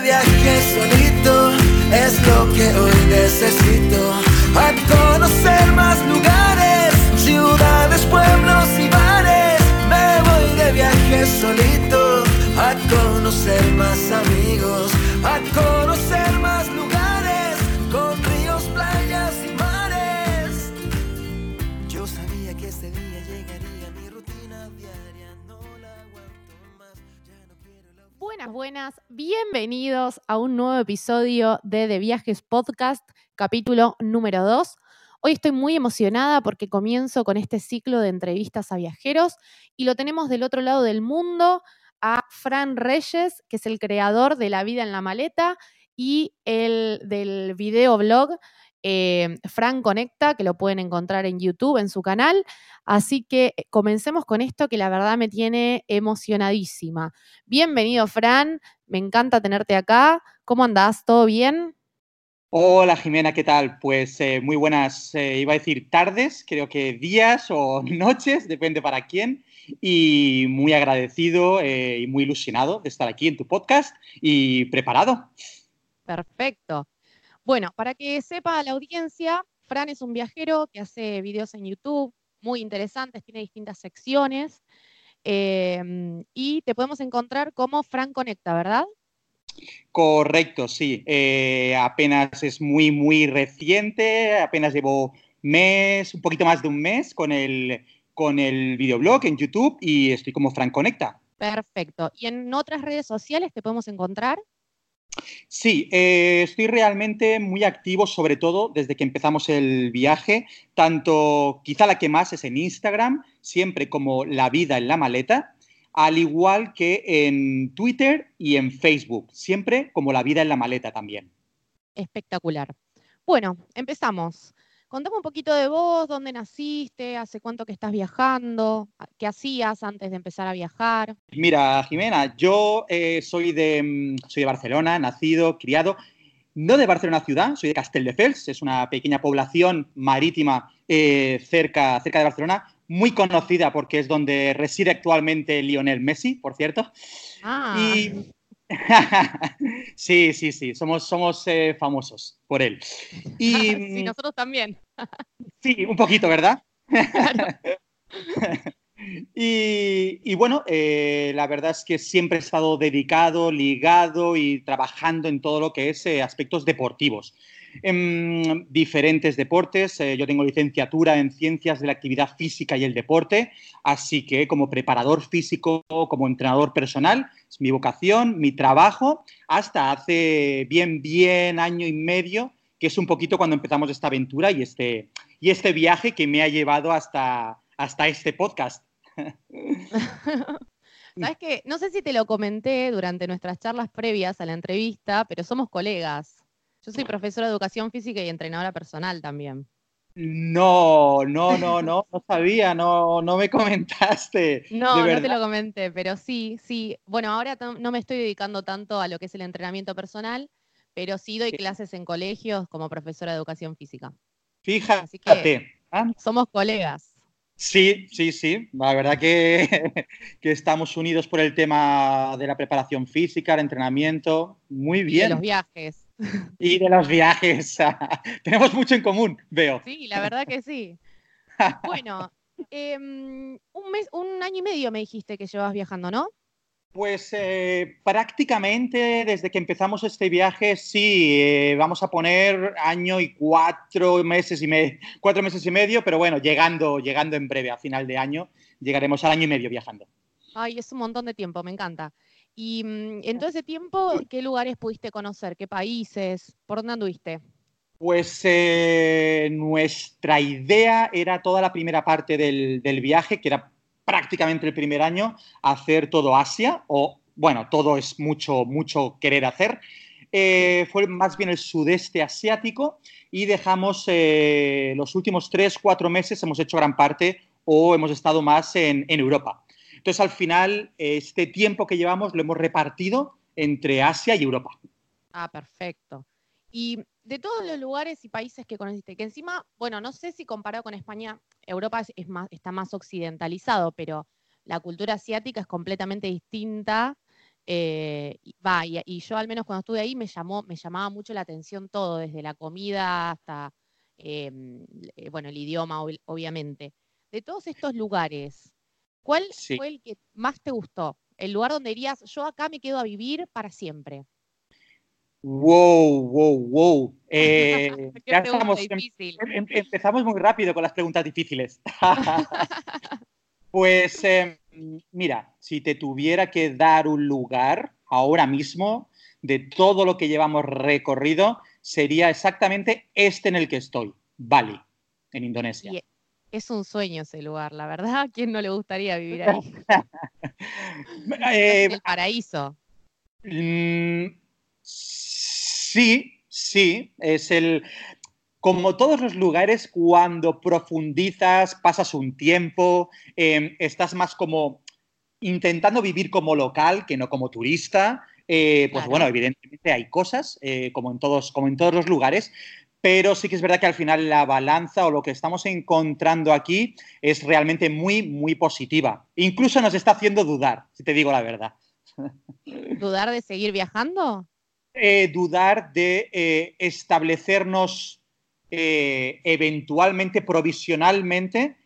viaje solito, es lo que hoy necesito. A conocer más lugares, ciudades, pueblos y bares. Me voy de viaje solito, a conocer más amigos, a conocer más Buenas, buenas, bienvenidos a un nuevo episodio de De Viajes Podcast, capítulo número 2. Hoy estoy muy emocionada porque comienzo con este ciclo de entrevistas a viajeros y lo tenemos del otro lado del mundo a Fran Reyes, que es el creador de La vida en la maleta y el del videoblog eh, Fran Conecta, que lo pueden encontrar en YouTube, en su canal. Así que eh, comencemos con esto que la verdad me tiene emocionadísima. Bienvenido, Fran. Me encanta tenerte acá. ¿Cómo andás? ¿Todo bien? Hola Jimena, ¿qué tal? Pues eh, muy buenas, eh, iba a decir tardes, creo que días o noches, depende para quién, y muy agradecido eh, y muy ilusionado de estar aquí en tu podcast y preparado. Perfecto. Bueno, para que sepa la audiencia, Fran es un viajero que hace videos en YouTube muy interesantes, tiene distintas secciones em, y te podemos encontrar como Fran Conecta, ¿verdad? Correcto, sí. Eh, apenas es muy, muy reciente, apenas llevo mes, un poquito más de un mes con el, con el videoblog en YouTube y estoy como Fran Conecta. Perfecto. ¿Y en otras redes sociales te podemos encontrar? Sí, eh, estoy realmente muy activo, sobre todo desde que empezamos el viaje. Tanto, quizá la que más es en Instagram, siempre como La vida en la maleta, al igual que en Twitter y en Facebook, siempre como La vida en la maleta también. Espectacular. Bueno, empezamos. Contame un poquito de vos, dónde naciste, hace cuánto que estás viajando, qué hacías antes de empezar a viajar. Mira, Jimena, yo eh, soy, de, mm, soy de Barcelona, nacido, criado, no de Barcelona ciudad, soy de Castelldefels, es una pequeña población marítima eh, cerca, cerca de Barcelona, muy conocida porque es donde reside actualmente Lionel Messi, por cierto. Ah, Y... sí, sí, sí, somos, somos eh, famosos por él. Y, sí, nosotros también. Sí, un poquito, ¿verdad? Claro. Y, bueno, eh, la verdad es que siempre he estado dedicado, ligado y trabajando en todo lo que es eh, aspectos deportivos. En diferentes deportes, eh, yo tengo licenciatura en ciencias de la actividad física y el deporte, así que como preparador físico, como entrenador personal, es mi vocación, mi trabajo, hasta hace bien, bien año y medio, que es un poquito cuando empezamos esta aventura y este, y este viaje que me ha llevado hasta, hasta este podcast. Sabes que no sé si te lo comenté durante nuestras charlas previas a la entrevista, pero somos colegas. Yo soy profesora de educación física y entrenadora personal también. No, no, no, no, no sabía, no, no me comentaste. No, de no te lo comenté, pero sí, sí. Bueno, ahora no me estoy dedicando tanto a lo que es el entrenamiento personal, pero sí doy clases en colegios como profesora de educación física. Así que- Fíjate. ¿ah? Somos colegas. Sí, sí, sí. La verdad que, que estamos unidos por el tema de la preparación física, el entrenamiento. Muy Y de bien. los viajes. Y de los viajes. Tenemos mucho en común, veo. Sí, la verdad que sí. Bueno, em, un mes, un año y medio me dijiste que llevas viajando, ¿no? Pues eh, prácticamente desde que empezamos este viaje, sí, eh, vamos a poner año y cuatro meses y medio, cuatro meses y medio, pero bueno, llegando, llegando en breve, a final de año, llegaremos al año y medio viajando. Ay, es un montón de tiempo, me encanta. Y en todo ese tiempo, ¿qué lugares pudiste conocer? ¿Qué países? ¿Por dónde anduviste? Pues eh, nuestra idea era toda la primera parte del, del viaje, que era prácticamente el primer año, hacer todo Asia, o bueno, todo es mucho, mucho querer hacer. Eh, fue más bien el sudeste asiático y dejamos eh, los últimos tres, cuatro meses, hemos hecho gran parte o hemos estado más en, en Europa. Entonces, al final, este tiempo que llevamos lo hemos repartido entre Asia y Europa. Ah, perfecto. Y de todos los lugares y países que conociste, que encima, bueno, no sé si comparado con España, Europa es, es más, está más occidentalizado, pero la cultura asiática es completamente distinta Eh, va, y, yo al menos cuando estuve ahí me llamó, me llamaba mucho la atención todo, desde la comida hasta, em, eh, bueno, el idioma, obviamente. De todos estos lugares, ¿cuál fue el que más te gustó? El lugar donde dirías, yo acá me quedo a vivir para siempre. Wow, wow, wow. Eh, ya estamos, em, em, empezamos muy rápido con las preguntas difíciles. pues em, mira, si te tuviera que dar un lugar ahora mismo de todo lo que llevamos recorrido, sería exactamente este en el que estoy, Bali, en Indonesia. es un sueño ese lugar, la verdad. ¿A quién no le gustaría vivir ahí? Eh, el paraíso. Sí, sí, es el... Como todos los lugares, cuando profundizas, pasas un tiempo, em, estás más como intentando vivir como local que no como turista. Eh, pues bueno, evidentemente hay cosas, eh, como, en todos, como en todos los lugares, pero sí que es verdad que al final la balanza o lo que estamos encontrando aquí es realmente muy, muy positiva. Incluso nos está haciendo dudar, si te digo la verdad. ¿Dudar de seguir viajando? Eh, dudar de eh, establecernos eh, eventualmente, provisionalmente,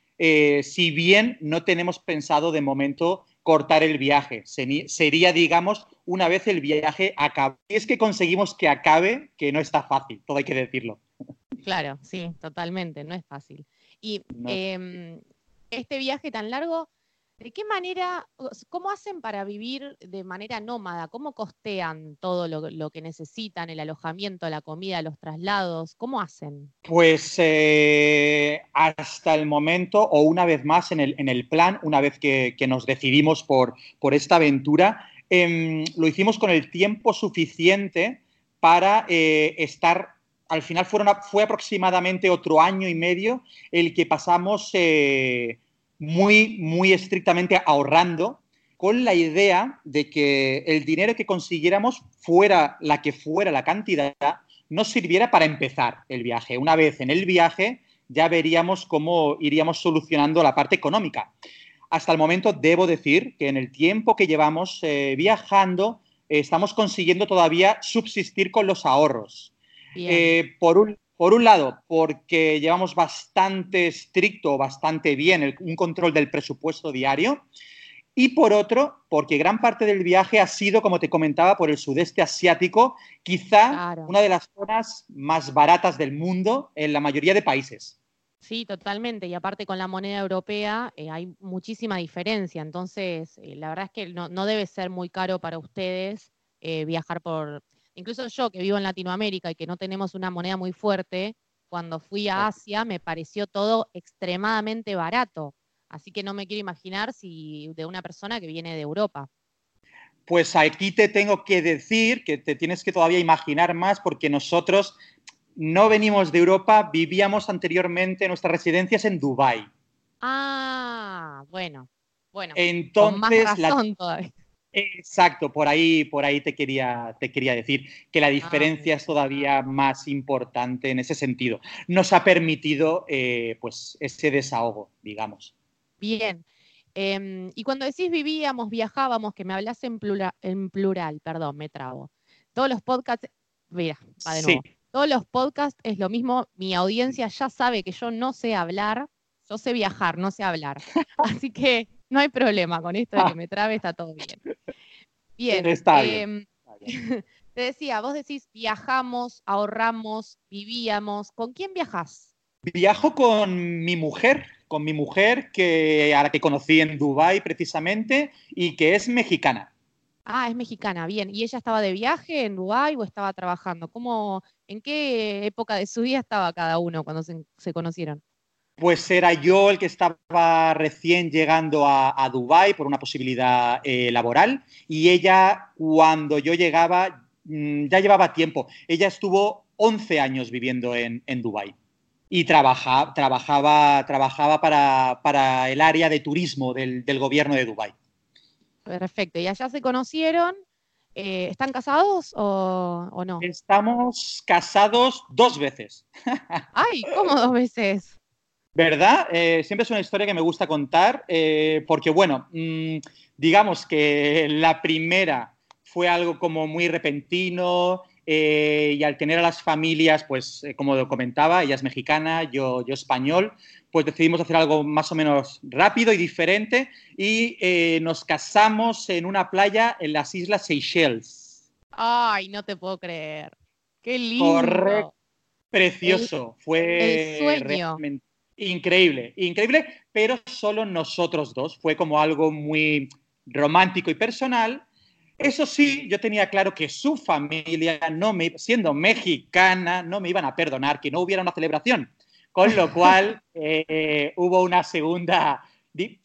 si bien no tenemos pensado de momento cortar el viaje. Sería, digamos, una vez el viaje acabe. Y es que conseguimos que acabe, que no está fácil, todo hay que decirlo. Claro, sí, totalmente, no es fácil. Y em, este viaje tan largo, ¿De qué manera, cómo hacen para vivir de manera nómada? ¿Cómo costean todo lo, que necesitan, el alojamiento, la comida, los traslados? ¿Cómo hacen? Pues eh, hasta el momento, o una vez más en el, plan, una vez que, nos decidimos por, esta aventura, em, lo hicimos con el tiempo suficiente para eh, estar al final fue aproximadamente otro año y medio el que pasamos eh, muy, muy estrictamente ahorrando con la idea de que el dinero que consiguiéramos fuera la que fuera la cantidad, nos sirviera para empezar el viaje. Una vez en el viaje ya veríamos cómo iríamos solucionando la parte económica. Hasta el momento debo decir que en el tiempo que llevamos eh, viajando estamos consiguiendo todavía subsistir con los ahorros. Eh, por, un, por un lado, porque llevamos bastante estricto, bastante bien un control del presupuesto diario. Y por otro, porque gran parte del viaje ha sido, como te comentaba, por el sudeste asiático, quizá una de las zonas más baratas del mundo en la mayoría de países. Sí, totalmente. Y aparte con la moneda europea eh, hay muchísima diferencia. Entonces, eh, la verdad es que no, debe ser muy caro para ustedes eh, viajar por, Incluso yo que vivo en Latinoamérica y que no tenemos una moneda muy fuerte, cuando fui a Asia me pareció todo extremadamente barato. Así que no me quiero imaginar si de una persona que viene de Europa. Pues aquí te tengo que decir que te tienes que todavía imaginar más porque nosotros no venimos de Europa, vivíamos anteriormente nuestras residencias en Dubái. Ah, bueno, bueno. Entonces, más razón todavía. Exacto, por ahí, por ahí te quería, te quería decir que la ah, diferencia es todavía más importante en ese sentido. Nos ha permitido eh, pues ese desahogo, digamos. Bien. Em, y cuando decís vivíamos, viajábamos, que me hablas en plural, en plural, perdón, me trabo. Todos los podcasts, mira, va de nuevo. Todos los podcasts es lo mismo, mi audiencia ya sabe que yo no sé hablar, yo sé viajar, no sé hablar. Así que no hay problema con esto de que me trabe, está todo bien. Bien. Está bien. Em, te decía, vos decís viajamos, ahorramos, vivíamos. ¿Con quién viajas? Viajo con mi mujer, con mi mujer que a la que conocí en Dubái precisamente y que es mexicana. Ah, es mexicana, bien. ¿Y ella estaba de viaje en Dubái o estaba trabajando? ¿Cómo, ¿En qué época de su vida estaba cada uno cuando se conocieron? Pues era yo el que estaba recién llegando a, a Dubái por una posibilidad eh, laboral y ella cuando yo llegaba mm, ya llevaba tiempo. Ella estuvo 11 años viviendo en, en Dubái y trabajaba, trabajaba, trabajaba para, el área de turismo del, gobierno de Dubái. Perfecto, y allá se conocieron. Eh, ¿Están casados o, o no? Estamos casados dos veces. ¡Ay! ¿Cómo dos veces? ¿Verdad? Eh, siempre es una historia que me gusta contar eh, porque, bueno, mm, digamos que la primera fue algo como muy repentino eh, y al tener a las familias, pues eh, como comentaba, ella es mexicana, yo, yo español, pues decidimos hacer algo más o menos rápido y diferente y nos casamos en una playa en las Islas Seychelles. Ay, no te puedo creer. Qué lindo. Correcto. Precioso. Fue sueño. Increíble, increíble, pero solo nosotros dos. Fue como algo muy romántico y personal eso sí, yo tenía claro que su familia, no me, siendo mexicana, no me iban a perdonar que no hubiera una celebración. Con lo cual eh, hubo una segunda,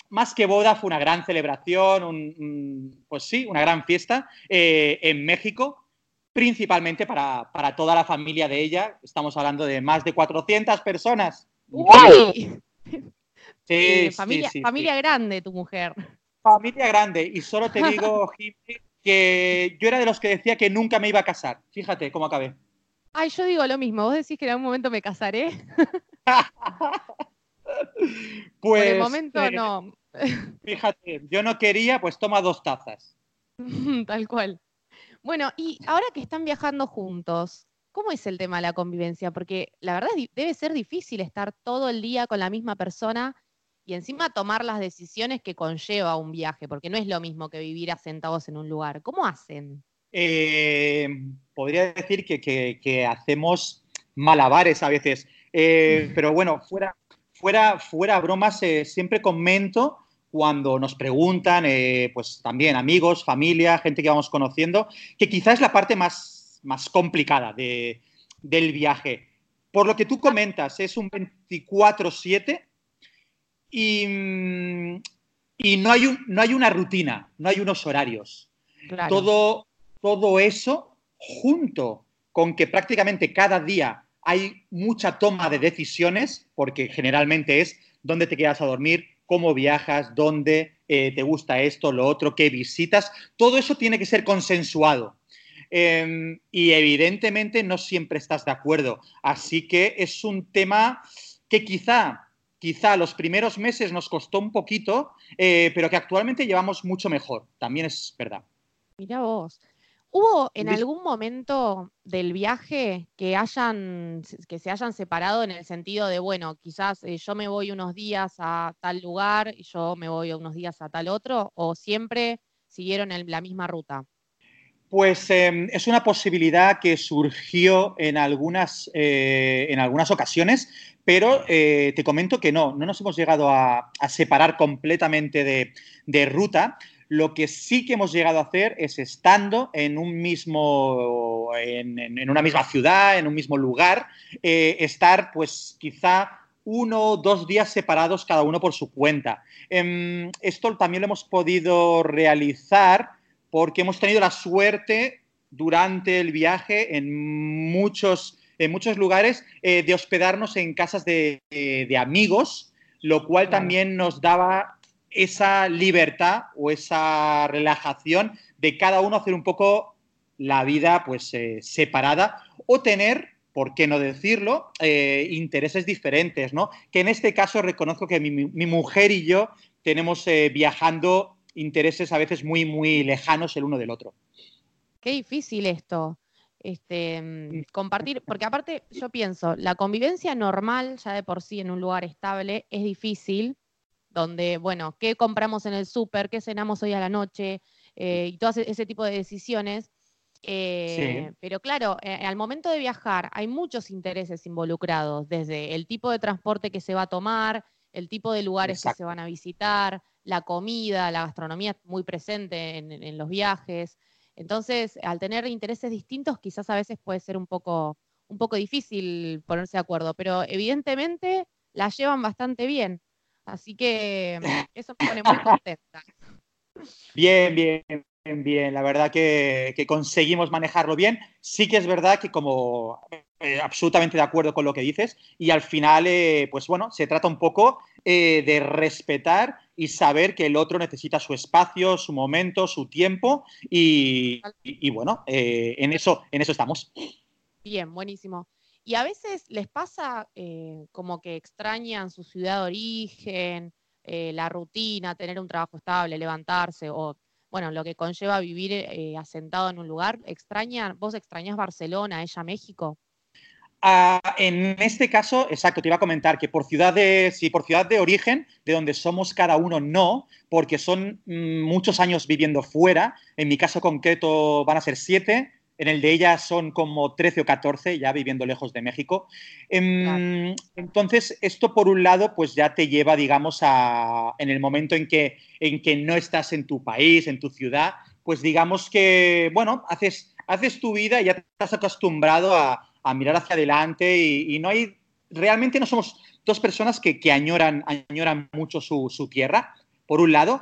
más que boda, fue una gran celebración, pues sí, una gran fiesta eh, en México, principalmente para, toda la familia de ella. Estamos hablando de más de 400 personas. ¡Uy! Sí, familia, familia grande, tu mujer. Familia grande. Y solo te digo, Jimmy, que yo era de los que decía que nunca me iba a casar. Fíjate cómo acabé. Ay, yo digo lo mismo. Vos decís que en algún momento me casaré. pues. Por el momento eh, no. fíjate, yo no quería, pues toma dos tazas. Tal cual. Bueno, y ahora que están viajando juntos, ¿cómo es el tema de la convivencia? Porque la verdad debe ser difícil estar todo el día con la misma persona y encima tomar las decisiones que conlleva un viaje, porque no es lo mismo que vivir asentados en un lugar. ¿Cómo hacen? Eh, podría decir que, hacemos malabares a veces, eh, pero bueno, fuera, fuera, fuera bromas, eh, siempre comento cuando nos preguntan, pues también amigos, familia, gente que vamos conociendo, que quizás es la parte más, más complicada del viaje. Por lo que tú comentas, es un 24-7 y, no, hay un, no hay una rutina, no hay unos horarios. Todo, todo eso junto con que prácticamente cada día hay mucha toma de decisiones, porque generalmente es dónde te quedas a dormir, cómo viajas, dónde eh, te gusta esto, lo otro, qué visitas, todo eso tiene que ser consensuado. Em, y evidentemente no siempre estás de acuerdo. Así que es un tema que quizá quizá los primeros meses nos costó un poquito, eh, pero que actualmente llevamos mucho mejor. También es verdad. Mira vos. ¿Hubo en algún momento del viaje que hayan, que se hayan separado en el sentido de, bueno, quizás eh, yo me voy unos días a tal lugar y yo me voy unos días a tal otro, o siempre siguieron la misma ruta? Pues em, es una posibilidad que surgió en algunas, eh, en algunas ocasiones, pero eh, te comento que no, no nos hemos llegado a, separar completamente de, ruta. Lo que sí que hemos llegado a hacer es estando en un mismo, en, una misma ciudad, en un mismo lugar, eh, estar pues quizá uno o dos días separados cada uno por su cuenta. Em, esto también lo hemos podido realizar porque hemos tenido la suerte durante el viaje en muchos en muchos lugares eh, de hospedarnos en casas de, amigos, lo cual también nos daba esa libertad o esa relajación de cada uno hacer un poco la vida pues eh, separada o tener, por qué no decirlo, eh, intereses diferentes, ¿no? Que en este caso reconozco que mi, mi mujer y yo tenemos viajando intereses a veces muy, muy lejanos el uno del otro. Qué difícil esto este, mm, compartir, porque aparte yo pienso, la convivencia normal ya de por sí en un lugar estable es difícil, donde, bueno, ¿qué compramos en el súper? ¿Qué cenamos hoy a la noche? Eh, y todo ese, tipo de decisiones. Eh, pero claro, eh, al momento de viajar hay muchos intereses involucrados, desde el tipo de transporte que se va a tomar, el tipo de lugares que se van a visitar, la comida, la gastronomía muy presente en los viajes. Entonces, al tener intereses distintos, quizás a veces puede ser un poco, un poco difícil ponerse de acuerdo, pero evidentemente la llevan bastante bien. Así que eso me pone muy contenta. Bien, bien, bien. La verdad que, conseguimos manejarlo bien. Sí que es verdad que como eh, absolutamente de acuerdo con lo que dices y al final, eh, pues bueno, se trata un poco eh, de respetar y saber que el otro necesita su espacio, su momento, su tiempo y, bueno, eh, en, eso, en eso estamos. Bien, buenísimo. Y a veces les pasa como que extrañan su ciudad de origen, la rutina, tener un trabajo estable, levantarse o bueno, lo que conlleva vivir eh, asentado en un lugar. ¿Extraña, vos extrañas Barcelona, ella México? Ah, en este caso, exacto, te iba a comentar que por ciudad de, por ciudad de origen, de donde somos cada uno, no, porque son mm, muchos años viviendo fuera. En mi caso concreto van a ser siete, en el de ella son como 13 o 14, ya viviendo lejos de México. Em, entonces, esto por un lado, pues ya te lleva, digamos, a, en el momento en que, en que no estás en tu país, en tu ciudad, pues digamos que, bueno, haces, haces tu vida y ya te has acostumbrado a, a mirar hacia adelante y, no hay, realmente no somos dos personas que, añoran, añoran mucho su, tierra, por un lado.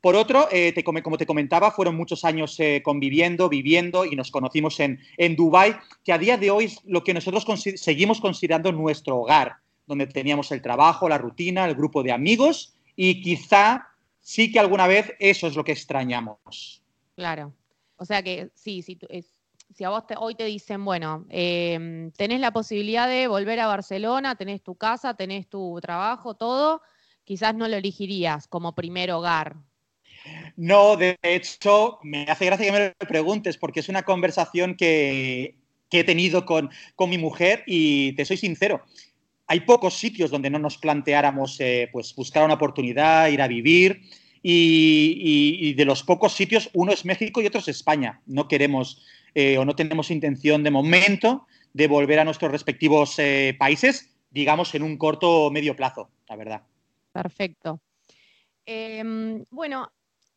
Por otro, eh, como te comentaba, fueron muchos años eh, conviviendo, viviendo y nos conocimos en, en Dubái, que a día de hoy es lo que nosotros seguimos considerando nuestro hogar, donde teníamos el trabajo, la rutina, el grupo de amigos y quizá sí que alguna vez eso es lo que extrañamos. Claro. O sea que sí, sí, es, si a vos hoy te dicen, bueno, em, tenés la posibilidad de volver a Barcelona, tenés tu casa, tenés tu trabajo, todo, quizás no lo elegirías como primer hogar. No, de hecho, me hace gracia que me lo preguntes porque es una conversación que, he tenido con, mi mujer y te soy sincero. Hay pocos sitios donde no nos planteáramos eh, pues buscar una oportunidad, ir a vivir. Y, de los pocos sitios, uno es México y otro es España. No queremos eh, o no tenemos intención de momento de volver a nuestros respectivos eh, países, digamos, en un corto o medio plazo, la verdad. Perfecto. Em, bueno,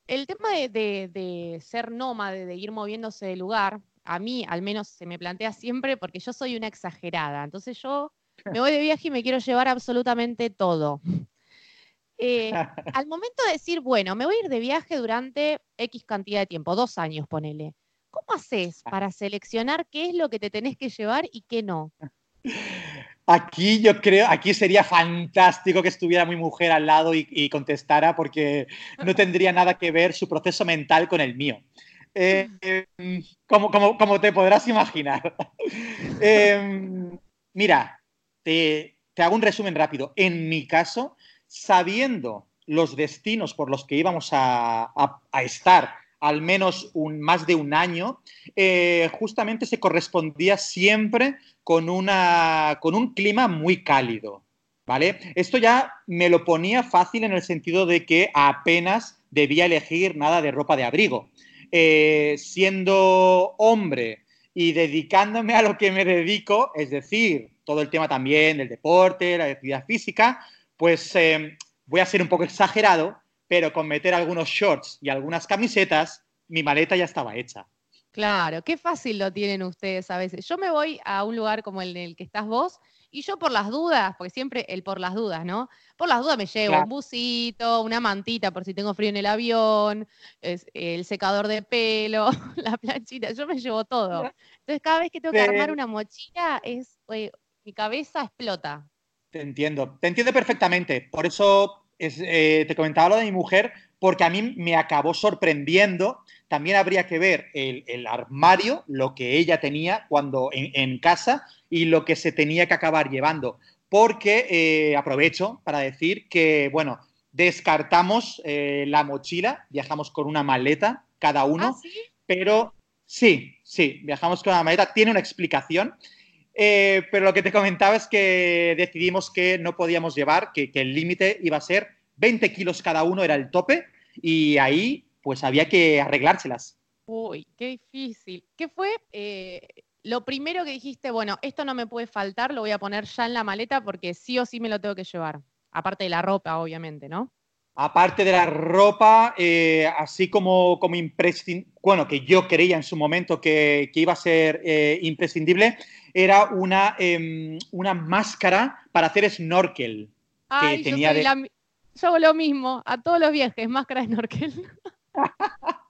el tema de, ser nómade, de ir moviéndose de lugar, a mí al menos se me plantea siempre porque yo soy una exagerada. Entonces yo me voy de viaje y me quiero llevar absolutamente todo. Eh, al momento de decir, bueno, me voy a ir de viaje durante X cantidad de tiempo, dos años, ponele. ¿Cómo haces ah. para seleccionar qué es lo que te tenés que llevar y qué no? Aquí yo creo, aquí sería fantástico que estuviera mi mujer al lado y, contestara porque no tendría nada que ver su proceso mental con el mío. Eh, em, como, como, te podrás imaginar. Em, mira, te, hago un resumen rápido. En mi caso, sabiendo los destinos por los que íbamos a, a estar al menos un, más de un año, eh, justamente se correspondía siempre con, con un clima muy cálido. ¿Vale? Esto ya me lo ponía fácil en el sentido de que apenas debía elegir nada de ropa de abrigo. Eh, siendo hombre y dedicándome a lo que me dedico, es decir, todo el tema también del deporte, la actividad física, pues eh, voy a ser un poco exagerado, pero con meter algunos shorts y algunas camisetas, mi maleta ya estaba hecha. Claro, qué fácil lo tienen ustedes a veces. Yo me voy a un lugar como el en el que estás vos y yo por las dudas, porque siempre el por las dudas, ¿no? Por las dudas me llevo un busito, una mantita por si tengo frío en el avión, el secador de pelo, la planchita, yo me llevo todo. Entonces cada vez que tengo que armar una mochila, es, eh, mi cabeza explota. Te entiendo, te entiendo perfectamente. Por eso eh, te comentaba lo de mi mujer porque a mí me acabó sorprendiendo. También habría que ver el, armario, lo que ella tenía cuando en, casa y lo que se tenía que acabar llevando. Porque eh, aprovecho para decir que, bueno, descartamos eh, la mochila, viajamos con una maleta cada uno, ¿Ah, pero sí, sí, viajamos con una maleta, tiene una explicación. Eh, pero lo que te comentaba es que decidimos que no podíamos llevar, que, el límite iba a ser 20 kilos cada uno, era el tope, y ahí pues había que arreglárselas. Uy, qué difícil. ¿Qué fue eh, lo primero que dijiste? Bueno, esto no me puede faltar, lo voy a poner ya en la maleta porque sí o sí me lo tengo que llevar. Aparte de la ropa, obviamente, ¿no? Aparte de la ropa, eh, así como, como imprescindible, bueno, que yo creía en su momento que, iba a ser imprescindible, era una, em, una máscara para hacer snorkel. que tenía yo, yo hago lo mismo, a todos los viajes, máscara de snorkel.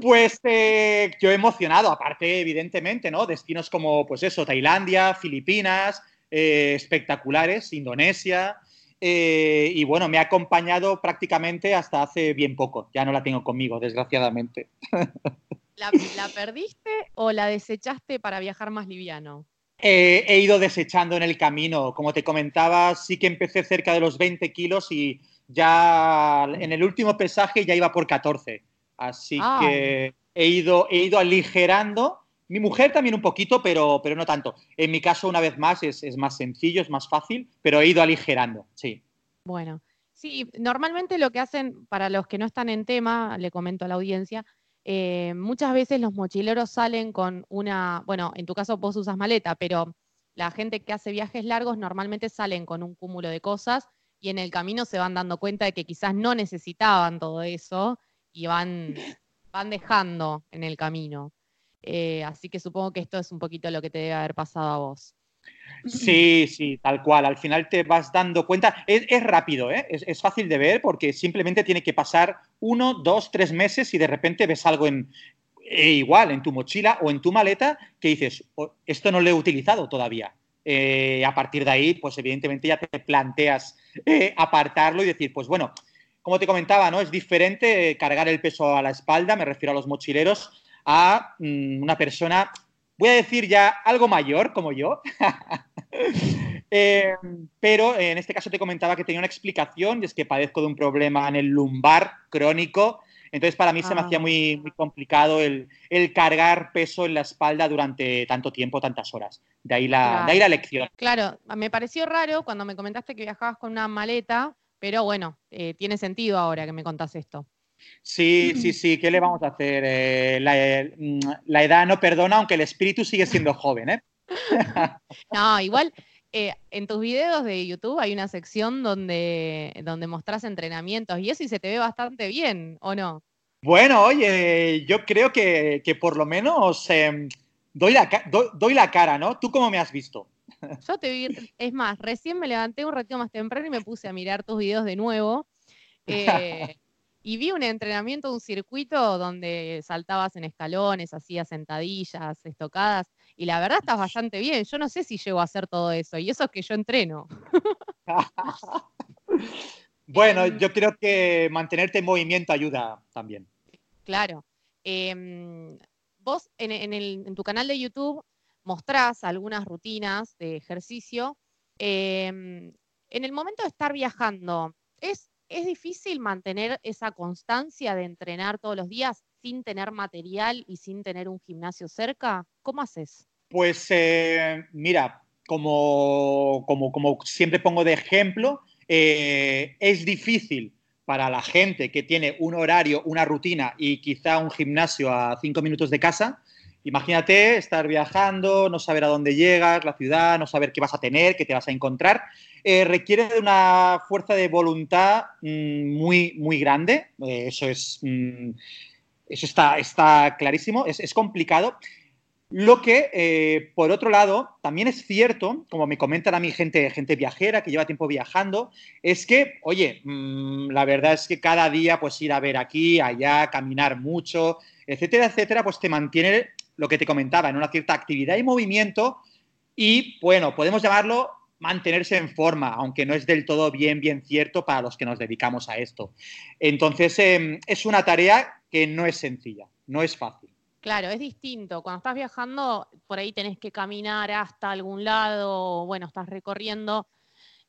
Pues eh, yo he emocionado, aparte, evidentemente, ¿no? Destinos como, pues eso, Tailandia, Filipinas, eh, espectaculares, Indonesia. Eh, y bueno, me ha acompañado prácticamente hasta hace bien poco. Ya no la tengo conmigo, desgraciadamente. ¿La, perdiste o la desechaste para viajar más liviano? he ido desechando en el camino. Como te comentaba, sí que empecé cerca de los 20 kilos y ya en el último pesaje ya iba por 14. Así que he ido, he ido aligerando. Mi mujer también un poquito, pero, pero no tanto. En mi caso, una vez más, es, es más sencillo, es más fácil, pero he ido aligerando, sí. Bueno, sí, normalmente lo que hacen, para los que no están en tema, le comento a la audiencia, eh, muchas veces los mochileros salen con una, bueno, en tu caso vos usas maleta, pero la gente que hace viajes largos normalmente salen con un cúmulo de cosas y en el camino se van dando cuenta de que quizás no necesitaban todo eso y van, van dejando en el camino. Eh, así que supongo que esto es un poquito lo que te debe haber pasado a vos. Sí, sí, tal cual. Al final te vas dando cuenta. Es, rápido, ¿eh? es, fácil de ver porque simplemente tiene que pasar uno, dos, tres meses y de repente ves algo en, eh, igual en tu mochila o en tu maleta que dices, oh, esto no lo he utilizado todavía. A partir de ahí, pues evidentemente ya te planteas apartarlo y decir, pues bueno, como te comentaba, ¿no? Es diferente cargar el peso a la espalda, me refiero a los mochileros, a mm, una persona voy a decir ya algo mayor como yo, eh, pero en este caso te comentaba que tenía una explicación y es que padezco de un problema en el lumbar crónico. Entonces, para mí se me hacía ah. muy, complicado el, cargar peso en la espalda durante tanto tiempo, tantas horas. De ahí la, lección. Claro, me pareció raro cuando me comentaste que viajabas con una maleta, pero bueno, eh, tiene sentido ahora que me contás esto. Sí, sí, sí, ¿qué le vamos a hacer? Eh, mm, la, edad no perdona, aunque el espíritu sigue siendo joven, ¿eh? no, igual eh, en tus videos de YouTube hay una sección donde, donde mostrás entrenamientos y eso y se te ve bastante bien, ¿o no? Bueno, oye, yo creo que, por lo menos em, doy, la, doy la cara, ¿no? ¿Tú cómo me has visto? Yo te vi, es más, recién me levanté un ratito más temprano y me puse a mirar tus videos de nuevo. Eh, y vi un entrenamiento, un circuito donde saltabas en escalones, hacías sentadillas, estocadas, y la verdad estás bastante bien. Yo no sé si llego a hacer todo eso, y eso es que yo entreno. bueno, em, yo creo que mantenerte en movimiento ayuda también. Claro. Em, vos en, tu canal de YouTube mostrás algunas rutinas de ejercicio. Em, en el momento de estar viajando, ¿es ¿Es difícil mantener esa constancia de entrenar todos los días sin tener material y sin tener un gimnasio cerca? ¿Cómo haces? Pues eh, mira, como, como, siempre pongo de ejemplo, eh, es difícil para la gente que tiene un horario, una rutina y quizá un gimnasio a cinco minutos de casa. Imagínate estar viajando, no saber a dónde llegas, la ciudad, no saber qué vas a tener, qué te vas a encontrar. Eh, requiere de una fuerza de voluntad mm, muy, muy grande. Eh, eso es. Mm, eso está, está clarísimo. Es, complicado. Lo que, eh, por otro lado, también es cierto, como me comentan a mí gente, gente viajera que lleva tiempo viajando, es que, oye, mm, la verdad es que cada día, pues ir a ver aquí, allá, caminar mucho, etcétera, etcétera, pues te mantiene lo que te comentaba, en una cierta actividad y movimiento. Y bueno, podemos llamarlo mantenerse en forma, aunque no es del todo bien, bien cierto para los que nos dedicamos a esto. Entonces, em, es una tarea que no es sencilla, no es fácil. Claro, es distinto. Cuando estás viajando, por ahí tenés que caminar hasta algún lado, bueno, estás recorriendo.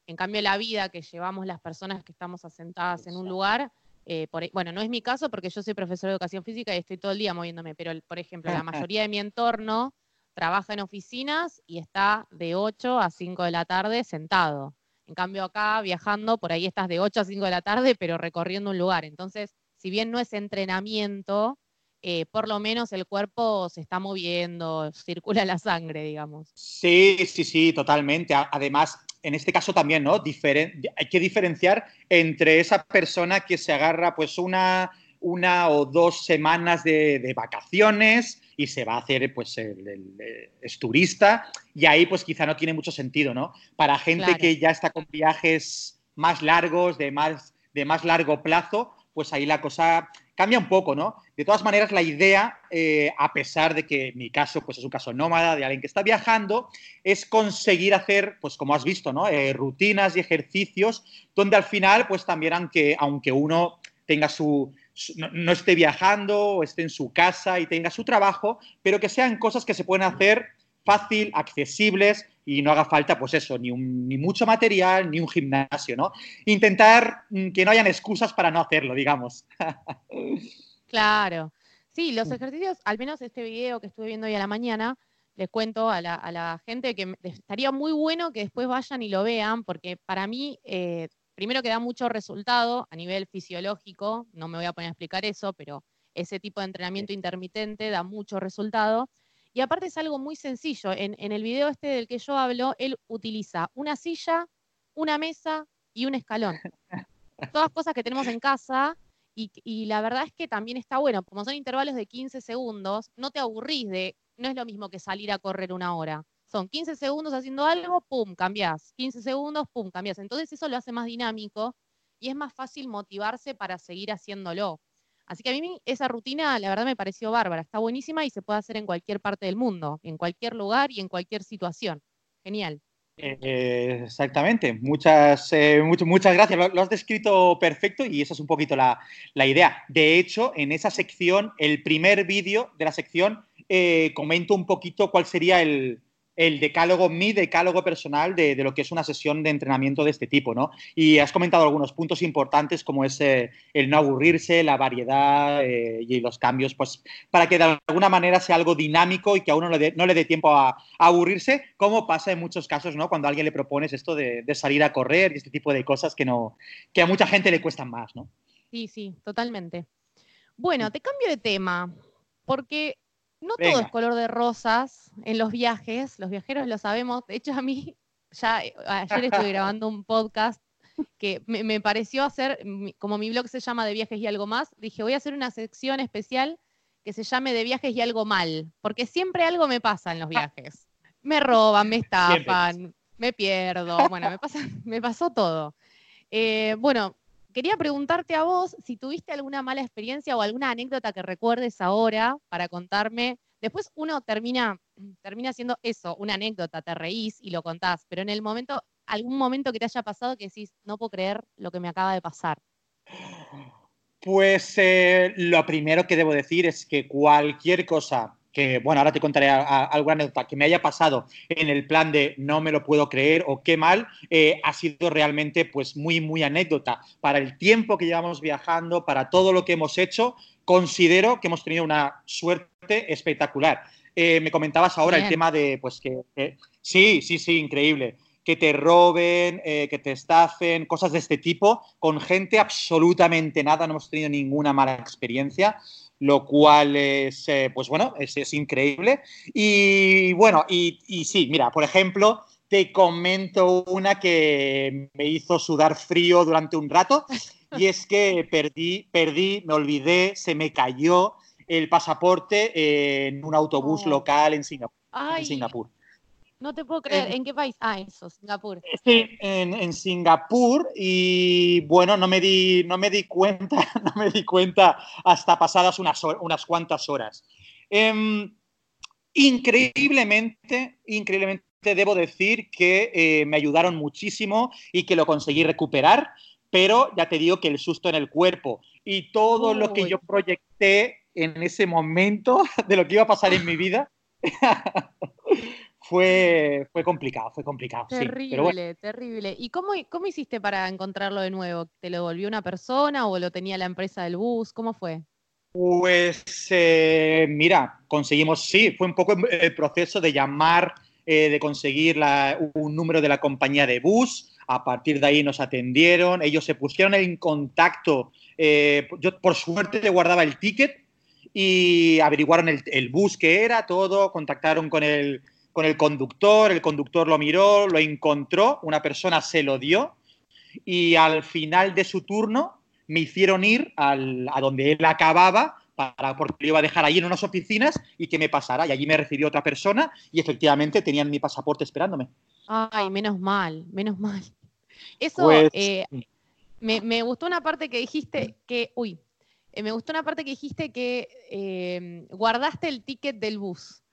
En cambio, la vida que llevamos las personas que estamos asentadas en un lugar, eh, bueno, no es mi caso porque yo soy profesor de educación física y estoy todo el día moviéndome, pero por ejemplo, la mayoría de mi entorno trabaja en oficinas y está de 8 a 5 de la tarde sentado. En cambio acá viajando, por ahí estás de 8 a 5 de la tarde, pero recorriendo un lugar. Entonces, si bien no es entrenamiento, eh, por lo menos el cuerpo se está moviendo, circula la sangre, digamos. Sí, sí, sí, totalmente. Además, en este caso también, ¿no? hay que diferenciar entre esa persona que se agarra pues una, una o dos semanas de, de vacaciones y se va a hacer, pues, el, es turista y ahí, pues, quizá no tiene mucho sentido, ¿no? Para gente que ya está con viajes más largos, de más, de más largo plazo, pues ahí la cosa cambia un poco, ¿no? De todas maneras, la idea, eh, a pesar de que mi caso pues, es un caso nómada de alguien que está viajando, es conseguir hacer, pues como has visto, ¿no? Eh, rutinas y ejercicios donde al final, pues también aunque, aunque uno tenga su, no, esté viajando o esté en su casa y tenga su trabajo, pero que sean cosas que se pueden hacer fácil, accesibles y no haga falta, pues eso, ni, ni mucho material, ni un gimnasio, ¿no? Intentar mm, que no hayan excusas para no hacerlo, digamos. Claro. Sí, los ejercicios, al menos este video que estuve viendo hoy a la mañana, les cuento a la, gente que estaría muy bueno que después vayan y lo vean, porque para mí, eh, primero que da mucho resultado a nivel fisiológico, no me voy a poner a explicar eso, pero ese tipo de entrenamiento intermitente da mucho resultado. Y aparte es algo muy sencillo. En, en el video este del que yo hablo, él utiliza una silla, una mesa y un escalón. Todas cosas que tenemos en casa y, la verdad es que también está bueno, como son intervalos de 15 segundos, no te aburrís de, no es lo mismo que salir a correr una hora. Son 15 segundos haciendo algo, pum, cambiás. 15 segundos, pum, cambiás. Entonces eso lo hace más dinámico y es más fácil motivarse para seguir haciéndolo. Así que a mí esa rutina, la verdad, me pareció bárbara. Está buenísima y se puede hacer en cualquier parte del mundo, en cualquier lugar y en cualquier situación. Genial. Eh, exactamente, muchas, eh, muchas gracias. Lo, has descrito perfecto y esa es un poquito la, idea. De hecho, en esa sección, el primer vídeo de la sección, eh, comento un poquito cuál sería el, el decálogo, mi decálogo personal de, lo que es una sesión de entrenamiento de este tipo, ¿no? Y has comentado algunos puntos importantes como es eh, el no aburrirse, la variedad eh, y los cambios, pues para que de alguna manera sea algo dinámico y que a uno no le dé tiempo a, aburrirse, como pasa en muchos casos, ¿no? Cuando a alguien le propones esto de, salir a correr y este tipo de cosas que, no, que a mucha gente le cuestan más, ¿no? Sí, sí, totalmente. Bueno, te cambio de tema, porque no todo es color de rosas en los viajes, los viajeros lo sabemos. De hecho, a mí, ya eh, ayer estuve grabando un podcast que me, pareció hacer, como mi blog se llama de viajes y algo más, dije, voy a hacer una sección especial que se llame de viajes y algo mal, porque siempre algo me pasa en los viajes. Me roban, me estafan, me pierdo, bueno, me, pasa, me pasó todo. Eh, bueno, quería preguntarte a vos si tuviste alguna mala experiencia o alguna anécdota que recuerdes ahora para contarme. Después uno termina, termina siendo eso, una anécdota, te reís y lo contás, pero en el momento, algún momento que te haya pasado que decís, no puedo creer lo que me acaba de pasar. Pues eh, lo primero que debo decir es que cualquier cosa que, bueno, ahora te contaré alguna anécdota que me haya pasado en el plan de no me lo puedo creer o qué mal, eh, ha sido realmente pues muy, muy anécdota. Para el tiempo que llevamos viajando, para todo lo que hemos hecho, considero que hemos tenido una suerte espectacular. Eh, me comentabas ahora el tema de, pues que, sí, sí, sí, increíble que te roben, eh, que te estafen, cosas de este tipo, con gente absolutamente nada, no hemos tenido ninguna mala experiencia lo cual es, eh, pues bueno, es, increíble. Y bueno, y, sí, mira, por ejemplo, te comento una que me hizo sudar frío durante un rato, y es que perdí, perdí, me olvidé, se me cayó el pasaporte en un autobús local en Singapur. No te puedo creer. ¿En qué país? Ah, eso, Singapur. Sí, en, Singapur y bueno, no me di, no me di cuenta, no me di cuenta hasta pasadas unas, unas cuantas horas. Em, increíblemente, increíblemente debo decir que eh, me ayudaron muchísimo y que lo conseguí recuperar, pero ya te digo que el susto en el cuerpo y todo lo que yo proyecté en ese momento de lo que iba a pasar en mi vida fue, fue complicado, fue complicado. Terrible, terrible. ¿Y cómo, cómo hiciste para encontrarlo de nuevo? ¿Te lo volvió una persona o lo tenía la empresa del bus? ¿Cómo fue? Pues eh, mira, conseguimos, sí, fue un poco el proceso de llamar, eh, de conseguir un número de la compañía de bus, a partir de ahí nos atendieron, ellos se pusieron en contacto, eh, yo por suerte le guardaba el ticket y averiguaron el, el bus que era, todo, contactaron con el, con el conductor, el conductor lo miró, lo encontró, una persona se lo dio y al final de su turno me hicieron ir a donde él acababa para, porque lo iba a dejar allí en unas oficinas y que me pasara. Y allí me recibió otra persona y efectivamente tenían mi pasaporte esperándome. Ay, menos mal, menos mal. Eso pues, eh, me, gustó una parte que dijiste que, uy, eh, me gustó una parte que dijiste que eh, guardaste el ticket del bus.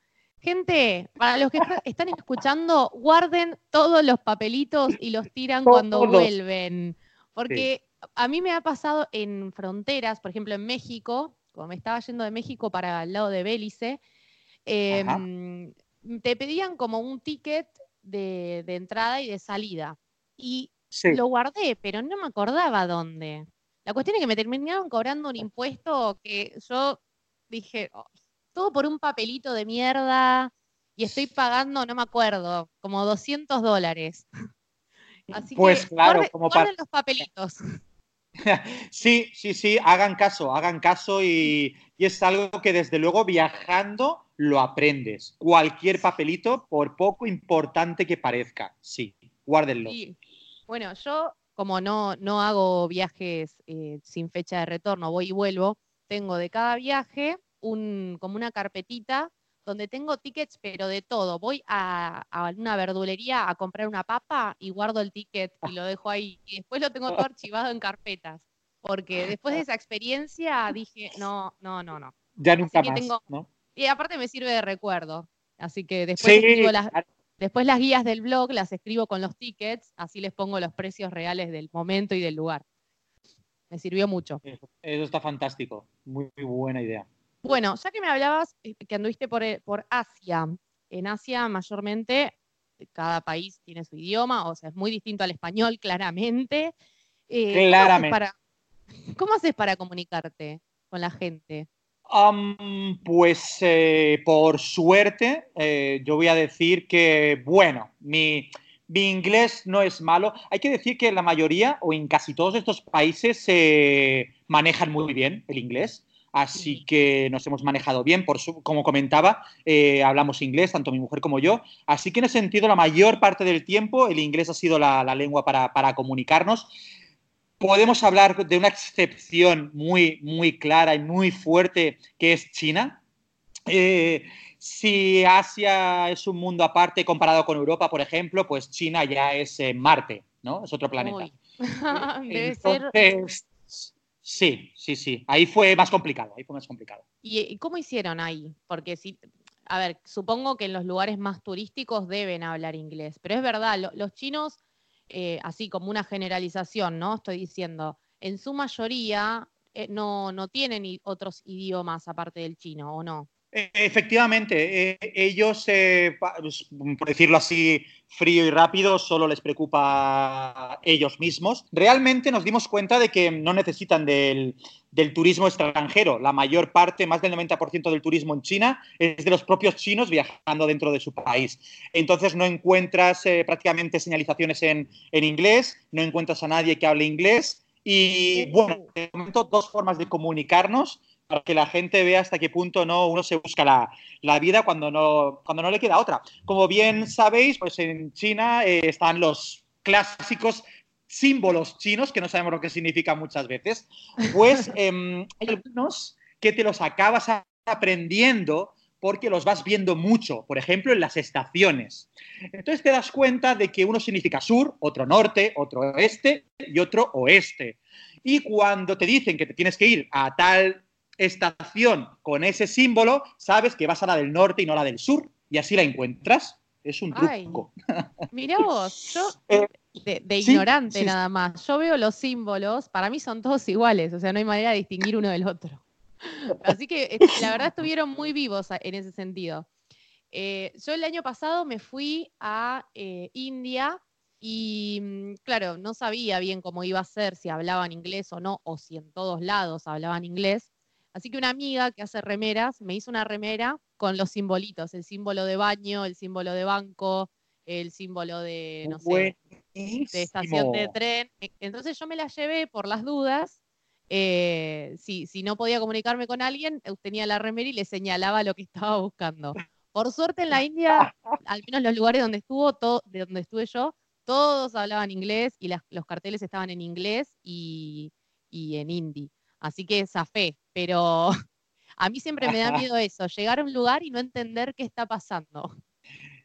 Gente, para los que están escuchando, guarden todos los papelitos y los tiran cuando vuelven. Porque a mí me ha pasado en fronteras, por ejemplo en México, como me estaba yendo de México para el lado de Bélice, em, te pedían como un ticket de, entrada y de salida. Y lo guardé, pero no me acordaba dónde. La cuestión es que me terminaron cobrando un impuesto que yo dije, "Oh, todo por un papelito de mierda y estoy pagando, no me acuerdo, como 200 dólares. Así Pues que claro, como para- los papelitos. Sí, sí, sí, hagan caso, hagan caso y, y es algo que desde luego viajando lo aprendes. Cualquier papelito, por poco importante que parezca, sí, guárdenlo. Sí. Bueno, yo como no, no hago viajes eh, sin fecha de retorno, voy y vuelvo, tengo de cada viaje un, como una carpetita donde tengo tickets, pero de todo. Voy a, a una verdulería a comprar una papa y guardo el ticket y lo dejo ahí. Y después lo tengo todo archivado en carpetas. Porque después de esa experiencia dije, no, no, no, no. Ya nunca más, tengo- ¿no? Y aparte me sirve de recuerdo. Así que después Sí, las, claro. Después las guías del blog las escribo con los tickets, así les pongo los precios reales del momento y del lugar. Me sirvió mucho. Eso, eso está fantástico, muy, muy buena idea. Bueno, ya que me hablabas eh, que anduviste por, eh, por Asia, en Asia mayormente cada país tiene su idioma, o sea, es muy distinto al español, claramente. Eh, ¿cómo haces Claramente. para- ¿Cómo haces para comunicarte con la gente? Pues eh, por suerte, eh, yo voy a decir que, bueno, mi, mi inglés no es malo. Hay que decir que la mayoría o en casi todos estos países se manejan muy bien el inglés. Así Sí. que nos hemos manejado bien, por su- como comentaba, eh, hablamos inglés, tanto mi mujer como yo. Así que en ese sentido, la mayor parte del tiempo el inglés ha sido la, la lengua para, para comunicarnos podemos hablar de una excepción muy, muy clara y muy fuerte que es China. Eh, si Asia es un mundo aparte comparado con Europa, por ejemplo, pues China ya es eh, Marte, ¿no? Es otro planeta. Uy. Debe ser. Sí, sí, sí. Ahí fue más complicado, ahí fue más complicado. ¿Y cómo hicieron ahí? Porque si, a ver, supongo que en los lugares más turísticos deben hablar inglés, pero es verdad, lo- los chinos, eh, así como una generalización, ¿no? Estoy diciendo, en su mayoría eh, no, no tienen otros idiomas aparte del chino, ¿o no? Efectivamente, eh, ellos, eh, pues, por decirlo así, frío y rápido, solo les preocupa a ellos mismos. Realmente nos dimos cuenta de que no necesitan del, del turismo extranjero. La mayor parte, más del 90% del turismo en China, es de los propios chinos viajando dentro de su país. Entonces no encuentras eh, prácticamente señalizaciones en, en inglés, no encuentras a nadie que hable inglés. Y bueno, de momento dos formas de comunicarnos para que la gente vea hasta qué punto no uno se busca la, la vida cuando no, cuando no le queda otra. Como bien sabéis, pues en China eh, están los clásicos símbolos chinos que no sabemos lo que significan muchas veces. Pues em, hay algunos que te los acabas aprendiendo porque los vas viendo mucho, por ejemplo, en las estaciones. Entonces te das cuenta de que uno significa sur, otro norte, otro este y otro oeste. Y cuando te dicen que te tienes que ir a tal estación con ese símbolo, sabes que vas a la del norte y no a la del sur, y así la encuentras. Es un Ay. truco. Mirá vos, yo Eh, de, de sí, ignorante sí, nada más, yo veo los símbolos, para mí son todos iguales, o sea, no hay manera de distinguir uno del otro. Así que eh, la verdad estuvieron muy vivos en ese sentido. Eh, yo el año pasado me fui a eh, India y mm, claro, no sabía bien cómo iba a ser, si hablaban inglés o no, o si en todos lados hablaban inglés. Así que una amiga que hace remeras me hizo una remera con los simbolitos, el símbolo de baño, el símbolo de banco, el símbolo de, no sé, de estación de tren. E- Entonces yo me la llevé por las dudas. eh, si, si no podía comunicarme con alguien, eh, tenía la remera y le señalaba lo que estaba buscando. Por suerte en la India, al menos los lugares donde estuvo, todo, de donde estuve yo, todos hablaban inglés y las- los carteles estaban en inglés y, y en hindi. Así que zafé, pero a mí siempre me da miedo eso, llegar a un lugar y no entender qué está pasando.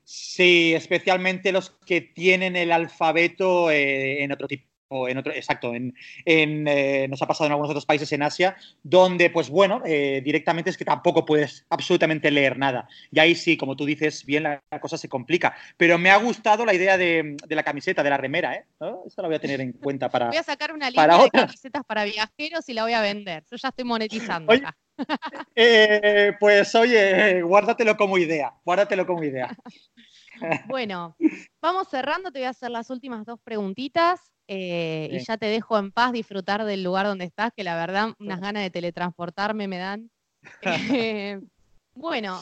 Sí, especialmente los que tienen el alfabeto eh, en otro tipo. En otro, exacto, en, en, eh, nos ha pasado en algunos otros países en Asia, donde, pues bueno, eh, directamente es que tampoco puedes absolutamente leer nada. Y ahí sí, como tú dices, bien la, la cosa se complica. Pero me ha gustado la idea de, de la camiseta, de la remera, ¿eh? ¿No? Eso la voy a tener en cuenta para. Voy a sacar una para de otra. camisetas para viajeros y la voy a vender. Yo ya estoy monetizando. Oye. Eh, pues oye, guárdatelo como idea, guárdatelo como idea. Bueno, vamos cerrando. Te voy a hacer las últimas dos preguntitas. Eh, y ya te dejo en paz disfrutar del lugar donde estás, que la verdad unas ganas de teletransportarme me dan. Eh, bueno,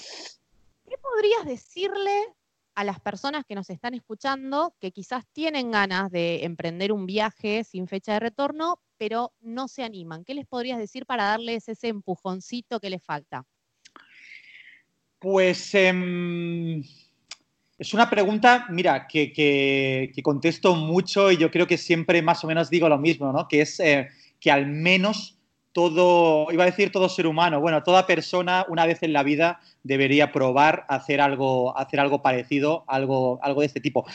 ¿qué podrías decirle a las personas que nos están escuchando que quizás tienen ganas de emprender un viaje sin fecha de retorno, pero no se animan? ¿Qué les podrías decir para darles ese empujoncito que les falta? Pues em, es una pregunta, mira, que, contesto mucho y yo creo que siempre más o menos digo lo mismo, ¿no? Que es eh, que al menos todo, iba a decir todo ser humano, bueno, toda persona una vez en la vida debería probar hacer algo, hacer algo parecido, algo, algo de este tipo.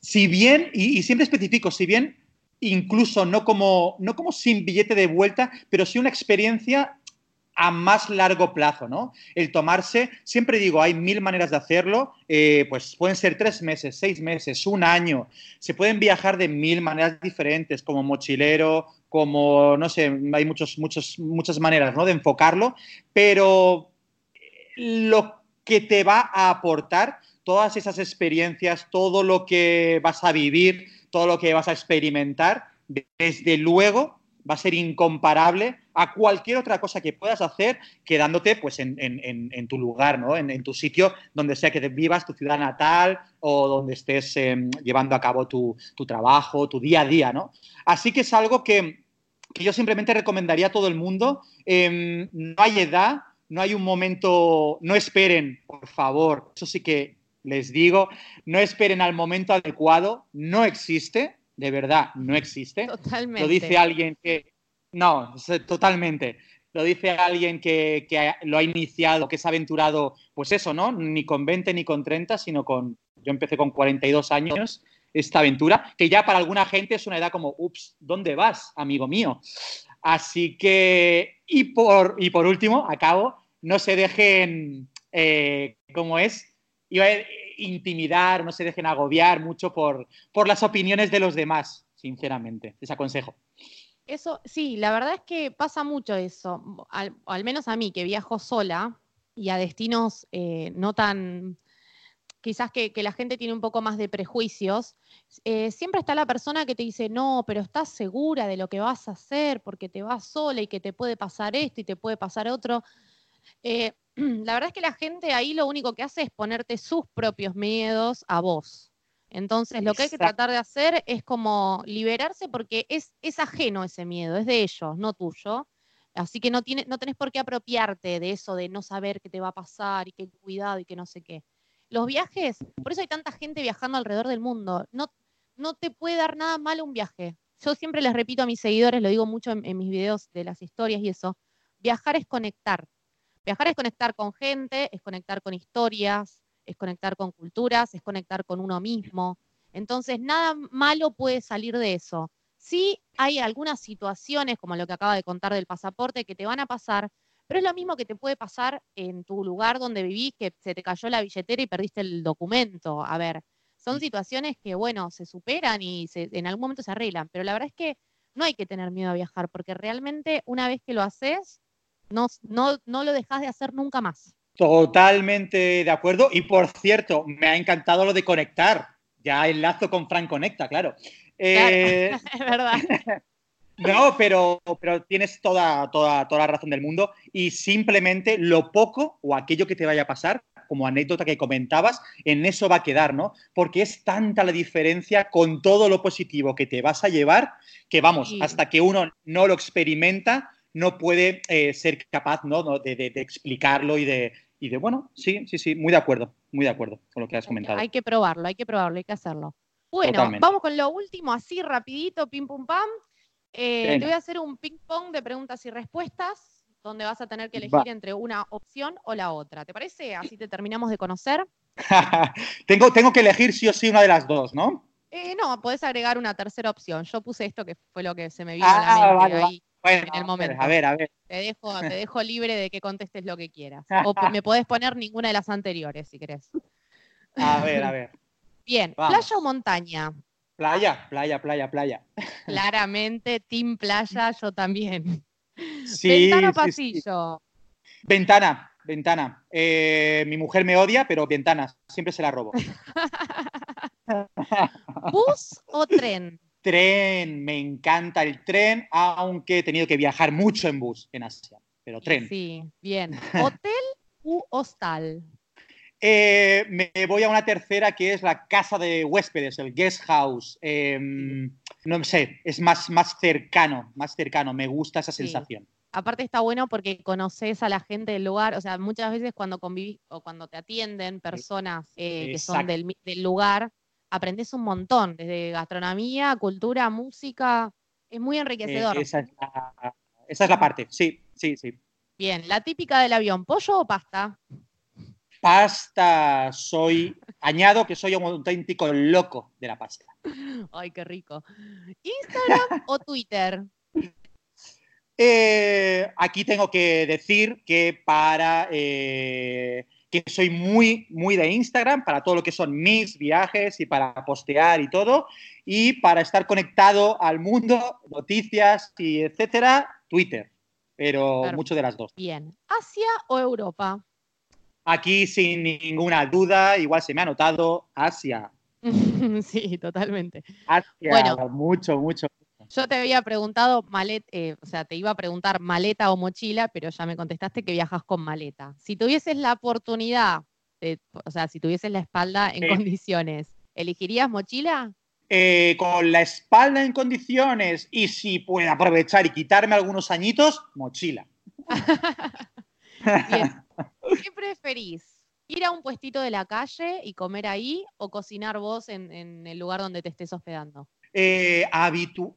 Si bien, y, y siempre especifico, si bien incluso no como, no como sin billete de vuelta, pero sí una experiencia a más largo plazo, ¿no? El tomarse, siempre digo, hay mil maneras de hacerlo, eh, pues pueden ser tres meses, seis meses, un año, se pueden viajar de mil maneras diferentes, como mochilero, como, no sé, hay muchos, muchos, muchas maneras, ¿no? De enfocarlo, pero lo que te va a aportar todas esas experiencias, todo lo que vas a vivir, todo lo que vas a experimentar, desde luego va a ser incomparable a cualquier otra cosa que puedas hacer quedándote pues, en, tu lugar, ¿no? en, tu sitio donde sea que vivas, tu ciudad natal o donde estés em, llevando a cabo tu, trabajo, tu día a día. ¿no? Así que es algo que, yo simplemente recomendaría a todo el mundo. Em, no hay edad, no hay un momento, no esperen, por favor, eso sí que les digo, no esperen al momento adecuado, no existe, de verdad, no existe. Totalmente. Lo dice alguien que, no, totalmente. Lo dice alguien que, lo ha iniciado, que se ha aventurado, pues eso, ¿no? Ni con 20 ni con 30, sino con. Yo empecé con 42 años esta aventura, que ya para alguna gente es una edad como, ups, ¿dónde vas, amigo mío? Así que, y por, y por último, acabo, no se dejen, eh, ¿cómo es? Iba a intimidar, no se dejen agobiar mucho por, por las opiniones de los demás, sinceramente. Les aconsejo. Eso, sí, la verdad es que pasa mucho eso, al, menos a mí que viajo sola y a destinos eh, no tan, quizás que, la gente tiene un poco más de prejuicios, eh, siempre está la persona que te dice, no, pero estás segura de lo que vas a hacer porque te vas sola y que te puede pasar esto y te puede pasar otro. Eh, la verdad es que la gente ahí lo único que hace es ponerte sus propios miedos a vos. Entonces, lo que hay que tratar de hacer es como liberarse porque es, es ajeno ese miedo, es de ellos, no tuyo. Así que no, tiene, no tenés por qué apropiarte de eso, de no saber qué te va a pasar y qué cuidado y qué no sé qué. Los viajes, por eso hay tanta gente viajando alrededor del mundo. No, no te puede dar nada malo un viaje. Yo siempre les repito a mis seguidores, lo digo mucho en, en mis videos de las historias y eso, viajar es conectar. Viajar es conectar con gente, es conectar con historias, es conectar con culturas, es conectar con uno mismo. Entonces, nada malo puede salir de eso. Sí hay algunas situaciones, como lo que acaba de contar del pasaporte, que te van a pasar, pero es lo mismo que te puede pasar en tu lugar donde vivís, que se te cayó la billetera y perdiste el documento. A ver, son situaciones que, bueno, se superan y en algún momento se arreglan, pero la verdad es que no hay que tener miedo a viajar, porque realmente una vez que lo haces, no, no, no lo dejas de hacer nunca más. Totalmente de acuerdo. Y por cierto, me ha encantado lo de conectar. Ya enlazo con Frank Conecta, claro. Eh, es verdad. No, pero, pero tienes toda, toda, toda la razón del mundo. Y simplemente lo poco o aquello que te vaya a pasar, como anécdota que comentabas, en eso va a quedar, ¿no? Porque es tanta la diferencia con todo lo positivo que te vas a llevar que, vamos, hasta que uno no lo experimenta, no puede eh, ser capaz ¿no? de, de, explicarlo y de, y de, bueno, sí, sí, sí, muy de acuerdo, muy de acuerdo con lo que has comentado. Hay que probarlo, hay que probarlo, hay que hacerlo. Bueno, vamos con lo último, así rapidito, pim pum pam. Eh, te voy a hacer un ping pong de preguntas y respuestas, donde vas a tener que elegir entre una opción o la otra. ¿Te parece? Así te terminamos de conocer. tengo, tengo que elegir sí o sí una de las dos, ¿no? Eh, no, podés agregar una tercera opción. Yo puse esto que fue lo que se me vino a la ah, mente ahí. Bueno, en el momento. A ver, a ver. Te dejo, te dejo libre de que contestes lo que quieras. O me podés poner ninguna de las anteriores, si querés. A ver, a ver. Bien, ¿playa o montaña? Playa, playa, playa, playa. Claramente, team playa, yo también. ¿Ventana o pasillo? Ventana, ventana. Eh, mi mujer me odia, pero ventanas, siempre se la robo. ¿Bus o tren? Tren, me encanta el tren, aunque he tenido que viajar mucho en bus en Asia, pero tren. Sí, bien. ¿Hotel u hostal? Eh, me voy a una tercera que es la casa de huéspedes, el guest house. Em, no sé, es más, más cercano, más cercano, me gusta esa sensación. Aparte está bueno porque conoces a la gente del lugar, o sea, muchas veces cuando convivís o cuando te atienden personas eh, que son del, del lugar, aprendes un montón, desde gastronomía, cultura, música, es muy enriquecedor. esa, es la, parte, sí, sí, sí. Bien, la típica del avión, ¿pollo o pasta? Pasta, soy, añado que soy un auténtico loco de la pasta. Ay, qué rico. ¿Instagram o Twitter? Eh, aquí tengo que decir que para eh, que soy muy, muy de Instagram para todo lo que son mis viajes y para postear y todo. Y para estar conectado al mundo, noticias y etcétera, Twitter. Pero mucho de las dos. Bien. ¿Asia o Europa? Aquí, sin ninguna duda, igual se me ha notado Asia. sí, totalmente. Asia, bueno, mucho, mucho. Yo te había preguntado maleta, eh, o sea, te iba a preguntar maleta o mochila, pero ya me contestaste que viajas con maleta. Si tuvieses la oportunidad, o sea, si tuvieses la espalda en condiciones, ¿elegirías mochila? Eh, con la espalda en condiciones y si puedo aprovechar y quitarme algunos añitos, mochila. ¿Qué preferís? ¿Ir a un puestito de la calle y comer ahí o cocinar vos en el lugar donde te estés hospedando? Eh,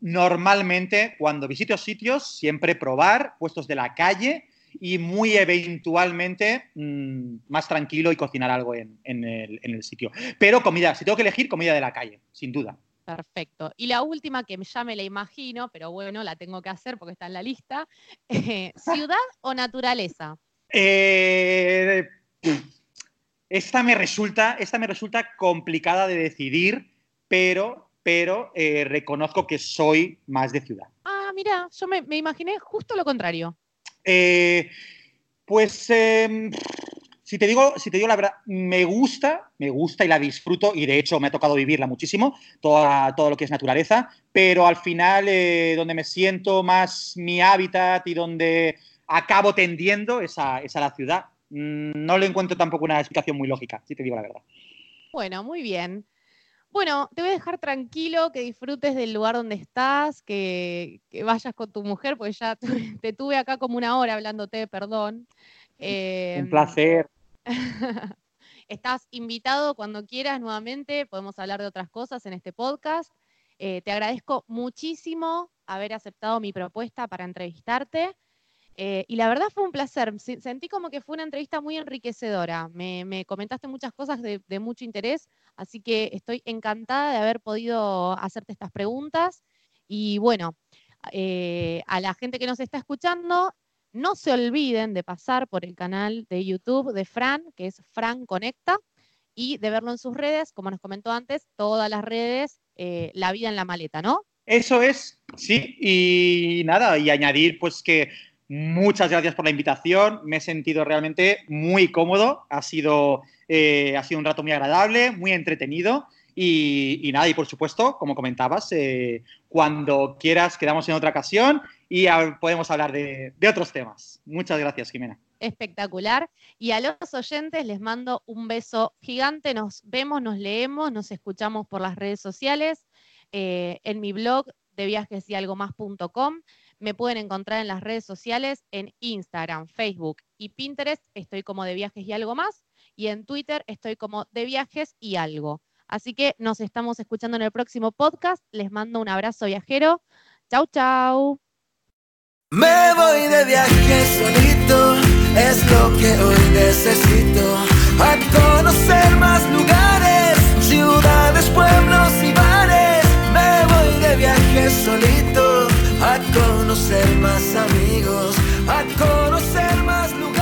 normalmente cuando visito sitios, siempre probar puestos de la calle y muy eventualmente mm, más tranquilo y cocinar algo en, el, sitio. Pero comida, si tengo que elegir, comida de la calle, sin duda. Perfecto. Y la última que ya me la imagino, pero bueno, la tengo que hacer porque está en la lista. Eh, ¿Ciudad o naturaleza? Eh, esta, me resulta, esta me resulta complicada de decidir, pero pero eh, reconozco que soy más de ciudad. Ah, mira, yo me, imaginé justo lo contrario. Eh, pues em, si te digo, si te digo la verdad, me gusta, me gusta y la disfruto, y de hecho me ha tocado vivirla muchísimo, toda, todo lo que es naturaleza, pero al final eh, donde me siento más mi hábitat y donde acabo tendiendo es a, es a la ciudad. Mm, no le encuentro tampoco una explicación muy lógica, si te digo la verdad. Bueno, muy bien. Bueno, te voy a dejar tranquilo, que disfrutes del lugar donde estás, que, vayas con tu mujer, porque ya te tuve acá como una hora hablándote, perdón. Un em, placer. Estás invitado cuando quieras nuevamente, podemos hablar de otras cosas en este podcast. Eh, te agradezco muchísimo haber aceptado mi propuesta para entrevistarte. Eh, y la verdad fue un placer. Sentí como que fue una entrevista muy enriquecedora. Me, comentaste muchas cosas de, mucho interés, así que estoy encantada de haber podido hacerte estas preguntas. Y bueno, eh, a la gente que nos está escuchando, no se olviden de pasar por el canal de YouTube de Fran, que es Fran Conecta, y de verlo en sus redes, como nos comentó antes, todas las redes, eh, La vida en la maleta, ¿no? Eso es, sí, y nada, y añadir pues que Muchas gracias por la invitación. Me he sentido realmente muy cómodo. Ha sido, eh, ha sido un rato muy agradable, muy entretenido. Y, nada, y por supuesto, como comentabas, eh, cuando quieras quedamos en otra ocasión y podemos hablar de, otros temas. Muchas gracias, Jimena. Espectacular. Y a los oyentes les mando un beso gigante. Nos vemos, nos leemos, nos escuchamos por las redes sociales, eh, en mi blog de viajes y algo más.com. Me pueden encontrar en las redes sociales, en Instagram, Facebook y Pinterest, estoy como de viajes y algo más, y en Twitter estoy como de viajes y algo. Así que nos estamos escuchando en el próximo podcast. Les mando un abrazo viajero. Chau, chau. Me voy de viaje solito, es lo que hoy necesito. A conocer más lugares, ciudades, pueblos y bares. Me voy de viaje solito conocer más amigos, a conocer más lugares.